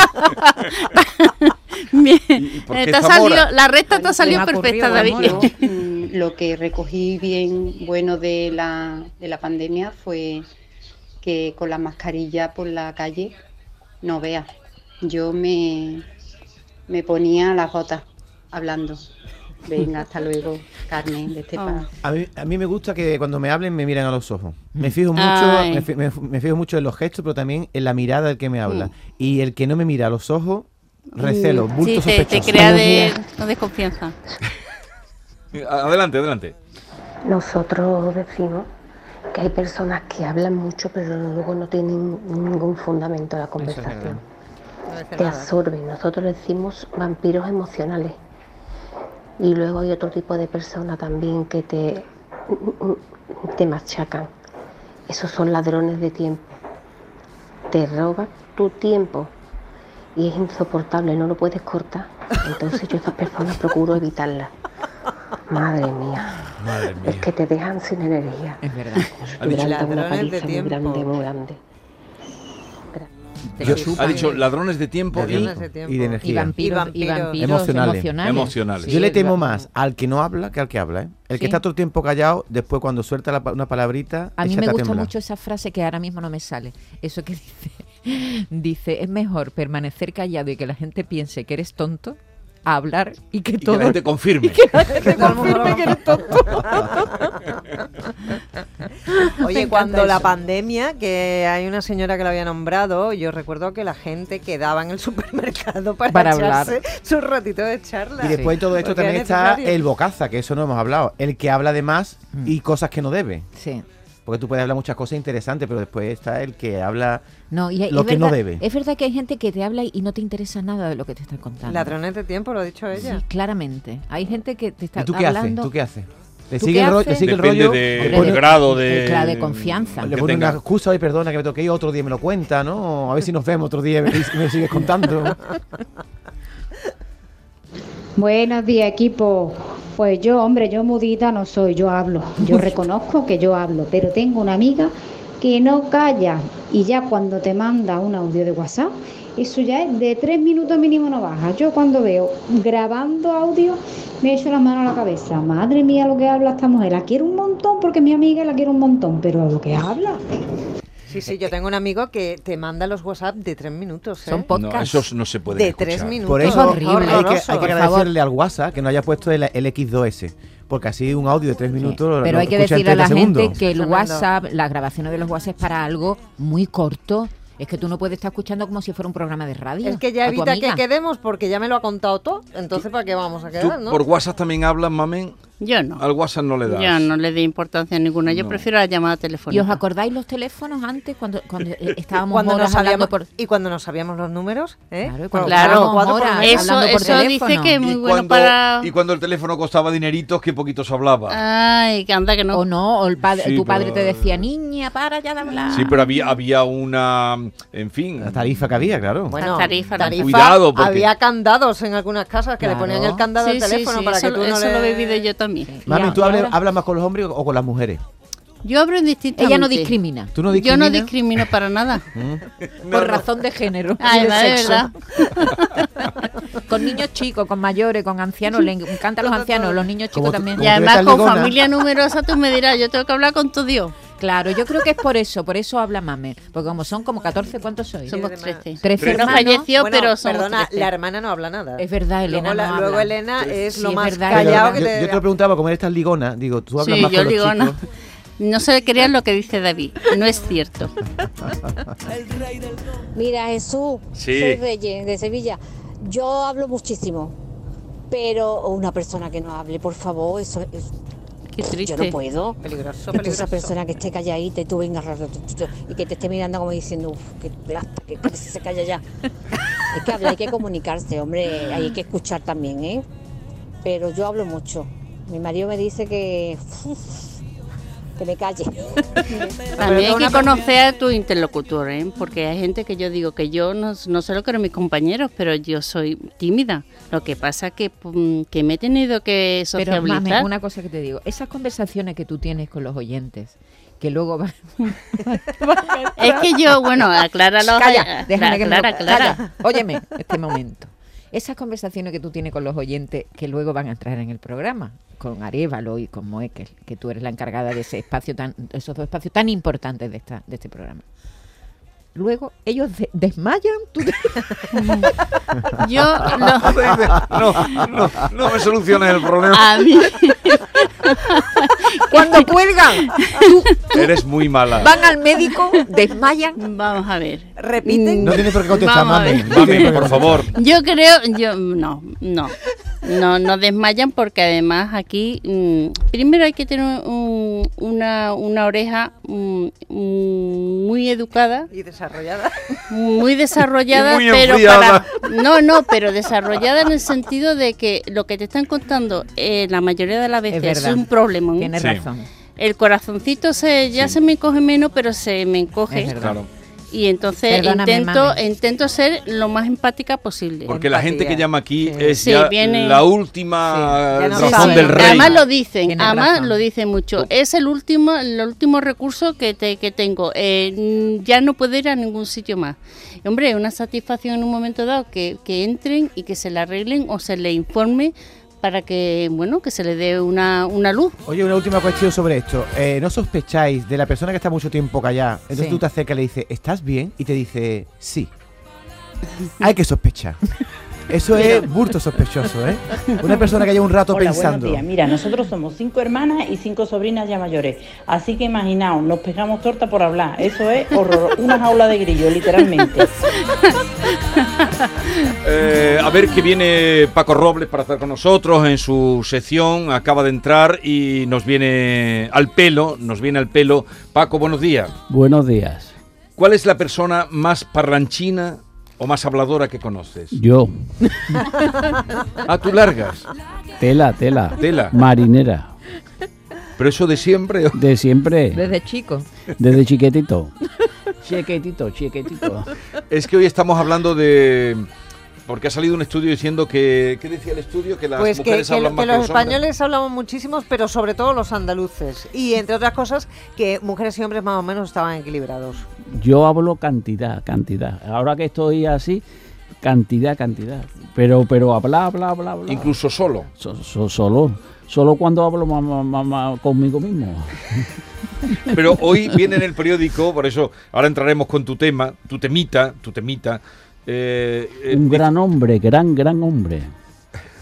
Speaker 5: Bien. Te ha salido- la recta te ha salido perfecta, David.
Speaker 6: bueno.
Speaker 21: Mm, Lo que recogí bien bueno de la, de la pandemia fue que con la mascarilla por la calle no veas. Yo me, me ponía las botas hablando. Venga, hasta luego, Carmen, de este pa-
Speaker 7: A mí, a mí me gusta que cuando me hablen me miren a los ojos. Me fijo mucho, me, fi- me- me fijo mucho en los gestos, pero también en la mirada del que me habla.
Speaker 5: Mm.
Speaker 7: Y el que no me mira a los ojos, recelo,
Speaker 5: Mm,
Speaker 7: bulto
Speaker 5: Sí, te, crea de, no, desconfianza.
Speaker 3: Adelante, adelante.
Speaker 22: Nosotros decimos que hay personas que hablan mucho pero luego no tienen ningún fundamento en la conversación. Te absorben. Nosotros decimos vampiros emocionales. Y luego hay otro tipo de personas también que te, te machacan. Esos son ladrones de tiempo. Te roban tu tiempo y es insoportable, no lo puedes cortar. Entonces yo a esas personas procuro evitarlas. Madre mía.
Speaker 7: Madre
Speaker 22: Es que te dejan sin energía.
Speaker 6: Es verdad.
Speaker 22: Una
Speaker 4: Ladrones de
Speaker 22: paliza muy grande, muy grande.
Speaker 3: Yo- ha dicho ladrones de tiempo y,
Speaker 4: Ladrones de tiempo.
Speaker 7: Y de energía.
Speaker 6: Y vampiros, y vampiros
Speaker 7: emocionales.
Speaker 6: emocionales.
Speaker 3: Emocionales.
Speaker 7: Yo le temo más al que no habla que al que habla. ¿eh? El que está todo el tiempo callado, después cuando suelta la pa- una palabrita,
Speaker 6: A mí me gusta
Speaker 7: temblar.
Speaker 6: mucho esa frase que ahora mismo no me sale. Eso que dice, dice, es mejor permanecer callado y que la gente piense que eres tonto a hablar y que
Speaker 3: Y que
Speaker 6: todo...
Speaker 3: la gente confirme.
Speaker 6: y que la gente confirme que eres tonto. Me
Speaker 4: Oye, cuando la pandemia, que hay una señora que lo había nombrado, yo recuerdo que la gente quedaba en el supermercado para,
Speaker 6: Para hablar.
Speaker 4: su ratito de charla.
Speaker 7: Y después de todo esto
Speaker 4: Porque
Speaker 7: también
Speaker 4: es
Speaker 7: está el bocaza, que eso no hemos hablado. El que habla de más y cosas que no debe.
Speaker 6: Sí.
Speaker 7: Porque tú puedes hablar muchas cosas interesantes, pero después está el que habla
Speaker 6: No, y hay-
Speaker 7: lo
Speaker 6: es
Speaker 7: que no debe.
Speaker 6: Es verdad que hay gente que te habla y no te interesa nada de lo que te están contando.
Speaker 4: Ladrones de tiempo, lo ha dicho ella.
Speaker 6: Sí, claramente. Hay gente que te está
Speaker 7: ¿Y tú qué haces?
Speaker 6: hablando...
Speaker 7: ¿Tú qué haces? ¿Le
Speaker 6: ¿Tú
Speaker 7: sigue,
Speaker 6: qué
Speaker 7: el, ro-
Speaker 6: haces?
Speaker 7: le sigue el
Speaker 3: Depende
Speaker 7: rollo?
Speaker 3: de- grado de-
Speaker 6: Claro, de confianza.
Speaker 7: Le pone una excusa, ay, perdona, que me toqué otro día, me lo cuenta, ¿no? A ver si nos vemos otro día y me, y me sigues contando.
Speaker 23: Buenos días, equipo. Pues yo, hombre, yo mudita no soy, yo hablo. Yo reconozco que yo hablo, pero tengo una amiga que no calla y ya cuando te manda un audio de WhatsApp, eso ya es de tres minutos mínimo no baja. Yo cuando veo grabando audio me echo las manos a la cabeza. Madre mía lo que habla esta mujer. La quiero un montón porque es mi amiga y la quiero un montón, pero lo que habla.
Speaker 4: Sí, sí, yo tengo un amigo que te manda los WhatsApp de tres minutos. ¿eh?
Speaker 6: Son
Speaker 3: No, esos no se pueden
Speaker 4: De
Speaker 3: escuchar.
Speaker 4: tres minutos.
Speaker 7: Por eso
Speaker 6: horrible.
Speaker 7: hay que, hay agradecerle al WhatsApp que no haya puesto el, el X2S. Porque así un audio de tres minutos lo-
Speaker 6: Pero
Speaker 7: lo
Speaker 6: hay que decirle a la
Speaker 7: 30
Speaker 6: gente que el. WhatsApp, las grabaciones de los WhatsApp es para algo muy corto. Es que tú no puedes estar escuchando como si fuera un programa de radio.
Speaker 4: Es que ya evita que quedemos porque ya me lo ha contado todo. Entonces, ¿para qué vamos a
Speaker 3: ¿Tú
Speaker 4: quedar, no?
Speaker 3: por WhatsApp también hablas, mamen?
Speaker 5: Yo no.
Speaker 3: Al WhatsApp no le das.
Speaker 5: Yo no le doy importancia ninguna. Yo
Speaker 3: No.
Speaker 5: prefiero la llamada
Speaker 6: ¿Y
Speaker 5: telefónica.
Speaker 6: os acordáis los teléfonos antes cuando, cuando eh, estábamos
Speaker 4: Cuando nos
Speaker 6: hablando
Speaker 4: sabíamos,
Speaker 6: por...
Speaker 4: y cuando nos sabíamos los números, ¿eh?
Speaker 6: Claro, y cuando
Speaker 5: Claro,
Speaker 6: horas.
Speaker 5: Eso, eso dice que es muy
Speaker 3: y,
Speaker 5: bueno
Speaker 3: cuando,
Speaker 5: para...
Speaker 3: y cuando el teléfono costaba dineritos, qué poquito se hablaba.
Speaker 5: Ay, que anda que no.
Speaker 6: O no, o el padre,
Speaker 3: Sí,
Speaker 6: tu padre
Speaker 3: pero-
Speaker 6: te decía, niña, para ya de hablar.
Speaker 3: Sí, pero había, había una, en fin,
Speaker 7: La tarifa que había, claro.
Speaker 4: Bueno,
Speaker 5: las
Speaker 4: tarifa,
Speaker 3: Cuidado, porque-
Speaker 4: había candados en algunas casas que le ponían el candado
Speaker 5: Sí,
Speaker 4: al teléfono
Speaker 5: sí,
Speaker 4: para
Speaker 5: eso,
Speaker 4: que tú no
Speaker 5: eso
Speaker 4: le...
Speaker 5: lo he vivido yo también.
Speaker 7: Mami, ¿tú
Speaker 6: ahora-
Speaker 7: hablas más con los hombres o con las mujeres?
Speaker 5: Yo hablo indistintamente.
Speaker 6: Ella no discrimina.
Speaker 7: ¿Tú no
Speaker 5: Yo no discrimino para nada.
Speaker 6: Por razón de género.
Speaker 5: Ay,
Speaker 6: y de
Speaker 5: verdad.
Speaker 6: Con niños chicos, con mayores, con ancianos, le encantan los ancianos, los niños chicos
Speaker 7: Como
Speaker 6: también.
Speaker 5: Y además con
Speaker 7: ligona.
Speaker 5: familia numerosa tú me dirás, yo tengo que hablar con tu Dios.
Speaker 6: Claro, yo creo que es por eso, por eso habla Mame. Porque como son como 14, ¿cuántos sois?
Speaker 5: Somos
Speaker 4: de más.
Speaker 5: 13.
Speaker 6: Trece
Speaker 5: No
Speaker 6: hermanos.
Speaker 5: falleció,
Speaker 4: Bueno,
Speaker 5: pero somos
Speaker 4: perdona,
Speaker 5: 13.
Speaker 4: la hermana no habla nada.
Speaker 6: Es verdad, Elena
Speaker 4: Luego, la-
Speaker 6: no
Speaker 4: luego
Speaker 6: habla.
Speaker 4: Elena es
Speaker 6: Sí,
Speaker 4: lo
Speaker 6: es
Speaker 4: más
Speaker 6: verdad,
Speaker 4: callado que
Speaker 7: yo,
Speaker 4: te...
Speaker 7: yo te lo preguntaba, como eres tan ligona, digo, tú hablas
Speaker 5: Sí,
Speaker 7: más
Speaker 5: yo
Speaker 7: con los
Speaker 5: ligona.
Speaker 7: chicos.
Speaker 5: No se crean lo que dice David. No es cierto.
Speaker 24: Mira, Jesús,
Speaker 3: Sí.
Speaker 24: soy Reyes de Sevilla. Yo hablo muchísimo, pero una persona que no hable, por favor, eso es.
Speaker 5: Qué triste.
Speaker 24: Yo no puedo.
Speaker 4: Peligroso,
Speaker 24: Que tú,
Speaker 4: peligroso.
Speaker 24: esa persona que esté calladita y tú vengas y que te esté mirando como diciendo, uff, que lasta, que, que se calla ya. es que hablar, hay que comunicarse, hombre, hay que escuchar también, ¿eh? Pero yo hablo mucho. Mi marido me dice que. Que me calle.
Speaker 5: También hay que conocer a tu interlocutor, ¿eh? porque hay gente que yo digo que yo no, no sé lo que eran mis compañeros, pero yo soy tímida. Lo que pasa que, mm, que me he tenido que
Speaker 6: Pero
Speaker 5: sociabilizar.
Speaker 6: Mame, una cosa que te digo, esas conversaciones que tú tienes con los oyentes, que luego van...
Speaker 5: Es que yo, bueno, acláralo.
Speaker 6: Calla, déjame que me lo-
Speaker 5: aclara, aclara.
Speaker 6: calla. Óyeme, este momento. Esas conversaciones que tú tienes con los oyentes que luego van a entrar en el programa, con Arevalo y con Moekel, que tú eres la encargada de ese espacio tan, esos dos espacios tan importantes de esta, de este programa. Luego ellos de- desmayan, tú te-
Speaker 5: Yo no.
Speaker 3: no, no, no me soluciones el problema.
Speaker 5: A mí.
Speaker 6: cuando cuelgan,
Speaker 3: Eres muy mala.
Speaker 6: van al médico, desmayan.
Speaker 5: Vamos a ver.
Speaker 4: Repiten.
Speaker 7: No tienes por qué contestar, mami.
Speaker 3: Mami,
Speaker 7: por
Speaker 3: favor.
Speaker 5: Yo creo, yo no, no, no, no desmayan porque además aquí mm, primero hay que tener un- una, una oreja mm, mm, muy educada,
Speaker 4: Y desarrollada.
Speaker 5: Muy desarrollada,
Speaker 3: muy
Speaker 5: pero
Speaker 3: enfriada.
Speaker 5: para no, no, pero desarrollada en el sentido de que lo que te están contando eh, la mayoría de las veces es, un problema.
Speaker 6: Tienes
Speaker 3: Sí.
Speaker 6: razón.
Speaker 5: El corazoncito se ya se me encoge menos, pero se me encoge.
Speaker 6: Es verdad.
Speaker 3: Claro.
Speaker 5: Y entonces
Speaker 6: Perdóname,
Speaker 5: intento,
Speaker 6: mami.
Speaker 5: intento ser lo más empática posible.
Speaker 3: Porque la gente que llama aquí
Speaker 4: Sí.
Speaker 3: es
Speaker 5: Sí,
Speaker 3: ya
Speaker 5: viene-
Speaker 3: la última
Speaker 4: Sí,
Speaker 3: razón
Speaker 4: sabe.
Speaker 3: del rey.
Speaker 5: Además lo dicen,
Speaker 6: Tienes
Speaker 5: además
Speaker 6: razón.
Speaker 5: lo dicen mucho. Es el último, el último recurso que, te, que tengo. Eh, mm, ya no puedo ir a ningún sitio más. Hombre, es una satisfacción en un momento dado que, que entren y que se le arreglen o se le informe para que, bueno, que se le dé una, una luz.
Speaker 7: Oye, una última cuestión sobre esto. Eh, ¿No sospecháis de la persona que está mucho tiempo callada? Entonces
Speaker 6: Sí.
Speaker 7: tú te acercas y le dices, ¿estás bien? Y te dice, sí. Hay que sospechar. Eso es burto sospechoso, ¿eh? Una persona que lleva un rato
Speaker 25: Hola,
Speaker 7: pensando.
Speaker 25: días. Mira, nosotros somos cinco hermanas y cinco sobrinas ya mayores. Así que imaginaos, nos pegamos torta por hablar. Eso es horror, una jaula de grillo, literalmente.
Speaker 3: Eh, a ver que viene Paco Robles para estar con nosotros en su sección. Acaba de entrar y nos viene al pelo. Nos viene al pelo. Paco, buenos días.
Speaker 26: Buenos días.
Speaker 3: ¿Cuál es la persona más parranchina o más habladora que conoces?
Speaker 26: Yo,
Speaker 3: Ah, tú largas.
Speaker 26: tela, tela.
Speaker 3: Tela.
Speaker 26: Marinera.
Speaker 3: ¿Pero eso de siempre?
Speaker 26: De siempre.
Speaker 4: Desde chico.
Speaker 26: Desde chiquitito. Chiquitito, chiquitito.
Speaker 3: Es que hoy estamos hablando de... Porque ha salido un estudio diciendo que... ¿Qué decía el estudio? Que las
Speaker 4: Pues
Speaker 3: mujeres
Speaker 4: que-
Speaker 3: hablan
Speaker 4: que
Speaker 3: más
Speaker 4: los
Speaker 3: que los hombres.
Speaker 4: españoles hablamos muchísimos, pero sobre todo los andaluces. Y entre otras cosas, que mujeres y hombres más o menos estaban equilibrados.
Speaker 26: Yo hablo cantidad, cantidad. Ahora que estoy así, cantidad, cantidad. Pero, pero hablar, hablar, hablar, hablar.
Speaker 3: Incluso solo.
Speaker 26: So- so- solo. Solo cuando hablo ma- ma- ma- ma- conmigo mismo.
Speaker 3: Pero hoy viene en el periódico, por eso ahora entraremos con tu tema, tu temita, tu temita. eh, eh,
Speaker 26: Un gran hombre, gran, gran hombre.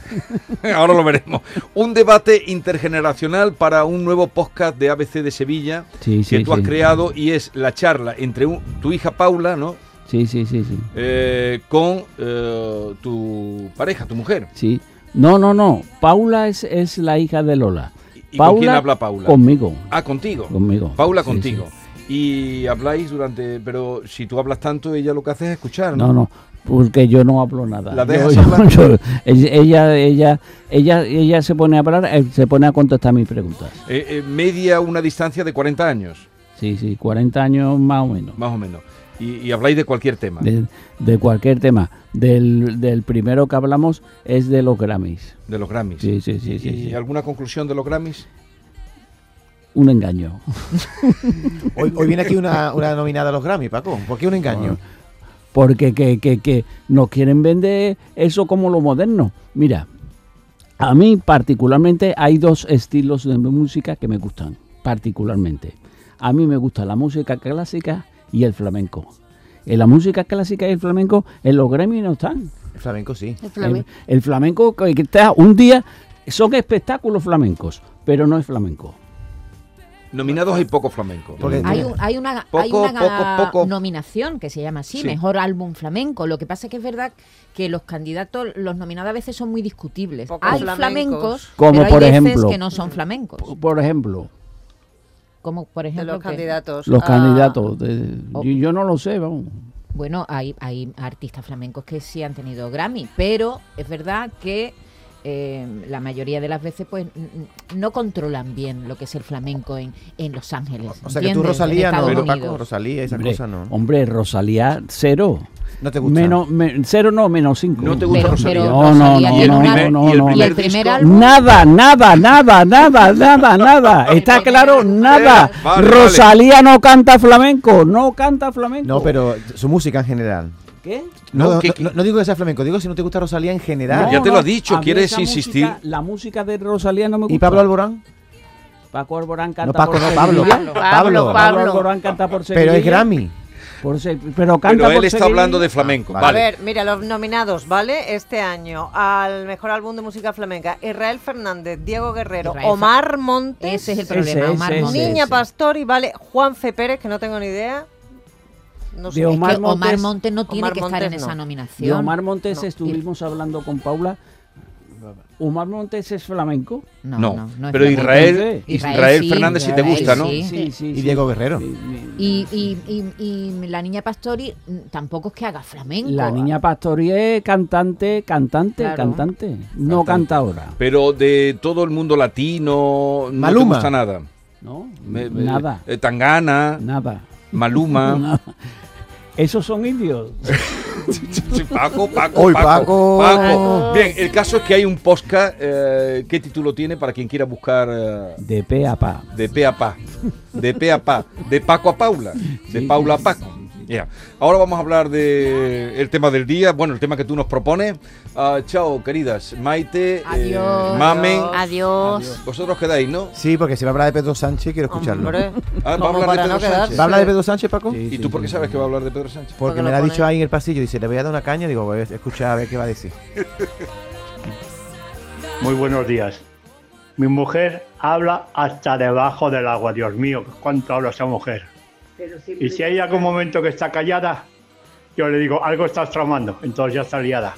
Speaker 3: ahora lo veremos. Un debate intergeneracional para un nuevo podcast de ABC de Sevilla
Speaker 26: Sí,
Speaker 3: que
Speaker 26: sí,
Speaker 3: tú has
Speaker 26: sí.
Speaker 3: creado y es la charla entre un- tu hija Paula, ¿no?
Speaker 26: Sí, sí, sí, sí.
Speaker 3: Eh, con eh, tu pareja, tu mujer.
Speaker 26: Sí. No, no, no. Paula es, es la hija de Lola.
Speaker 3: ¿Y con quién habla Paula?
Speaker 26: Conmigo.
Speaker 3: Ah, contigo.
Speaker 26: Conmigo.
Speaker 3: Paula
Speaker 26: Sí,
Speaker 3: contigo. Y habláis durante... Pero si tú hablas tanto, ella lo que hace es escuchar, ¿no?
Speaker 26: No, no, porque yo no hablo nada.
Speaker 3: ¿La dejas
Speaker 26: yo-
Speaker 3: hablar?
Speaker 26: yo- ella, ella, ella, ella se pone a hablar, eh, se pone a contestar mis preguntas.
Speaker 3: Eh, eh, media una distancia de 40 años,
Speaker 26: Sí, sí, 40 años más o menos.
Speaker 3: más o menos. Y, y habláis de cualquier tema.
Speaker 26: De, de cualquier tema. Del, del primero que hablamos es de los Grammys.
Speaker 3: De los Grammys.
Speaker 26: Sí, sí, sí,
Speaker 3: ¿Y,
Speaker 26: sí,
Speaker 3: alguna conclusión de los Grammys?
Speaker 26: Un engaño.
Speaker 7: Hoy, hoy viene aquí una, una nominada a los Grammy, Paco. ¿Por qué un engaño?
Speaker 26: Porque que, que, que nos quieren vender eso como lo moderno. Mira, a mí particularmente hay dos estilos de música que me gustan, particularmente. A mí me gusta la música clásica y el flamenco. En la música clásica y el flamenco, en los gremios no están.
Speaker 7: El flamenco sí.
Speaker 26: El, el flamenco que está un día, son espectáculos flamencos, pero no es flamenco.
Speaker 3: Nominados hay poco flamenco.
Speaker 6: Hay, un- hay una,
Speaker 3: Poco,
Speaker 6: hay una
Speaker 3: poco, poco.
Speaker 6: nominación que se llama así,
Speaker 3: Sí.
Speaker 6: Mejor Álbum Flamenco. Lo que pasa es que es verdad que los candidatos, los nominados a veces son muy discutibles. Hay
Speaker 4: flamencos.
Speaker 6: flamencos,
Speaker 26: Como
Speaker 6: pero hay
Speaker 26: por
Speaker 6: veces
Speaker 26: ejemplo-
Speaker 6: que no son flamencos.
Speaker 26: Por ejemplo,
Speaker 6: Como por ejemplo
Speaker 4: los
Speaker 6: que-
Speaker 4: candidatos.
Speaker 26: los
Speaker 4: Ah,
Speaker 26: candidatos. de-
Speaker 6: Oh.
Speaker 26: yo, yo no lo sé, vamos.
Speaker 6: Bueno, hay, hay artistas flamencos que sí han tenido Grammy, pero es verdad que eh, la mayoría de las veces pues no controlan bien lo que es el flamenco en, en Los Ángeles.
Speaker 7: O sea que tú, Rosalía, no, pero Paco. Rosalía, esas
Speaker 26: Hombre,
Speaker 7: cosas no.
Speaker 26: Hombre, Rosalía, cero.
Speaker 7: ¿No te gusta?
Speaker 26: Menos, me- cero no, menos cinco.
Speaker 3: ¿No te gusta
Speaker 6: Pero-
Speaker 3: Rosalía?
Speaker 6: pero
Speaker 26: No, no,
Speaker 6: Rosalía
Speaker 26: no, no, no,
Speaker 3: y el
Speaker 26: no,
Speaker 6: Y
Speaker 3: primer
Speaker 6: el primer
Speaker 3: disco-
Speaker 6: álbum
Speaker 26: Nada, nada, nada, nada, nada, nada. ¿Está claro? Nada.
Speaker 3: Vale,
Speaker 26: Rosalía no canta flamenco, no canta flamenco.
Speaker 7: No, pero su música en general.
Speaker 26: ¿Qué?
Speaker 7: No,
Speaker 3: No,
Speaker 7: no,
Speaker 3: que-
Speaker 7: no- no digo que sea flamenco, digo si no te gusta Rosalía en general.
Speaker 3: ya te lo ha dicho,
Speaker 26: a
Speaker 3: ¿quieres insistir?
Speaker 26: música- la música de Rosalía no me gusta.
Speaker 7: ¿Y Pablo Alborán?
Speaker 26: Paco Alborán canta
Speaker 7: No, Paco,
Speaker 26: por
Speaker 7: no, Pablo. Pablo.
Speaker 26: Pablo Alborán canta por Sevilla.
Speaker 7: Pero es Grammy.
Speaker 26: Por Se- pero canta
Speaker 3: Pero él
Speaker 26: por
Speaker 3: está
Speaker 26: Sevilla.
Speaker 3: hablando de flamenco.
Speaker 7: Ah,
Speaker 4: A
Speaker 3: vale.
Speaker 4: ver, mira, los nominados, ¿vale? Este año al mejor álbum de música flamenca, Israel Fernández, Diego Guerrero,
Speaker 6: Israel
Speaker 4: Omar Montes,
Speaker 6: Ese es el
Speaker 26: Ese,
Speaker 6: problema, Omar
Speaker 26: ese,
Speaker 6: Montes.
Speaker 26: ese.
Speaker 4: Niña Pastori, ¿vale? Juan Fe Pérez, que no tengo ni idea. No sé.
Speaker 26: De
Speaker 6: Es
Speaker 26: Omar
Speaker 6: que Omar
Speaker 26: Montes-
Speaker 6: Montes no tiene
Speaker 4: Omar
Speaker 6: que estar en esa
Speaker 4: no.
Speaker 6: nominación.
Speaker 26: De Omar Montes
Speaker 6: No.
Speaker 26: estuvimos hablando con Paula. ¿Omar Montes es flamenco?
Speaker 6: No,
Speaker 3: No,
Speaker 6: no, no es
Speaker 3: pero
Speaker 6: flamenco.
Speaker 3: Israel,
Speaker 26: Israel
Speaker 3: Israel,
Speaker 6: sí,
Speaker 3: Fernández sí te gusta, ¿no?
Speaker 6: sí.
Speaker 26: Sí, sí,
Speaker 7: Y. Diego Guerrero.
Speaker 26: Sí, sí.
Speaker 6: Y, y, y, y la niña Pastori mm, tampoco es que haga flamenco.
Speaker 26: La niña Pastori es cantante, cantante,
Speaker 6: Claro.
Speaker 26: cantante. No canta ahora.
Speaker 3: Pero de todo el mundo latino, no
Speaker 7: Maluma.
Speaker 3: te gusta nada.
Speaker 26: ¿No?
Speaker 3: Me- me-
Speaker 26: Nada.
Speaker 3: eh, Tangana,
Speaker 26: Nada.
Speaker 3: Maluma.
Speaker 26: Nada. Esos son indios.
Speaker 3: Sí, Paco, Paco,
Speaker 7: Hoy,
Speaker 3: Paco,
Speaker 7: Paco.
Speaker 3: Paco. Bien, el caso es que hay un podcast. eh, ¿Qué título tiene para quien quiera buscar eh,
Speaker 26: De pe a pa.
Speaker 3: de pe a pa? De pe a pa. De Paco a Paula. De
Speaker 26: Sí,
Speaker 3: Paula a
Speaker 26: sí,
Speaker 3: Paco. Ya. Ahora vamos a hablar de el tema del día, bueno, el tema que tú nos propones. Ah, chao, queridas. Maite, eh,
Speaker 5: Adiós.
Speaker 3: Mamen.
Speaker 5: Adiós.
Speaker 3: Vosotros quedáis, ¿no?
Speaker 7: Sí, porque si va a hablar de Pedro Sánchez, quiero escucharlo.
Speaker 3: Ah, ¿va a hablar de Pedro
Speaker 4: no
Speaker 3: Sánchez?
Speaker 7: ¿Va a hablar de Pedro Sánchez, Paco?
Speaker 3: ¿Y tú por qué sabes que va a hablar de Pedro Sánchez?
Speaker 7: Porque me
Speaker 4: lo
Speaker 7: ha dicho ahí en el pasillo. Dice, le voy a dar una caña. Digo, voy a escuchar a ver qué va a decir.
Speaker 27: Muy buenos días. Mi mujer habla hasta debajo del agua, Dios mío, cuánto habla esa mujer. Y si hay algún momento que está callada, yo le digo, algo estás tramando, entonces ya está liada.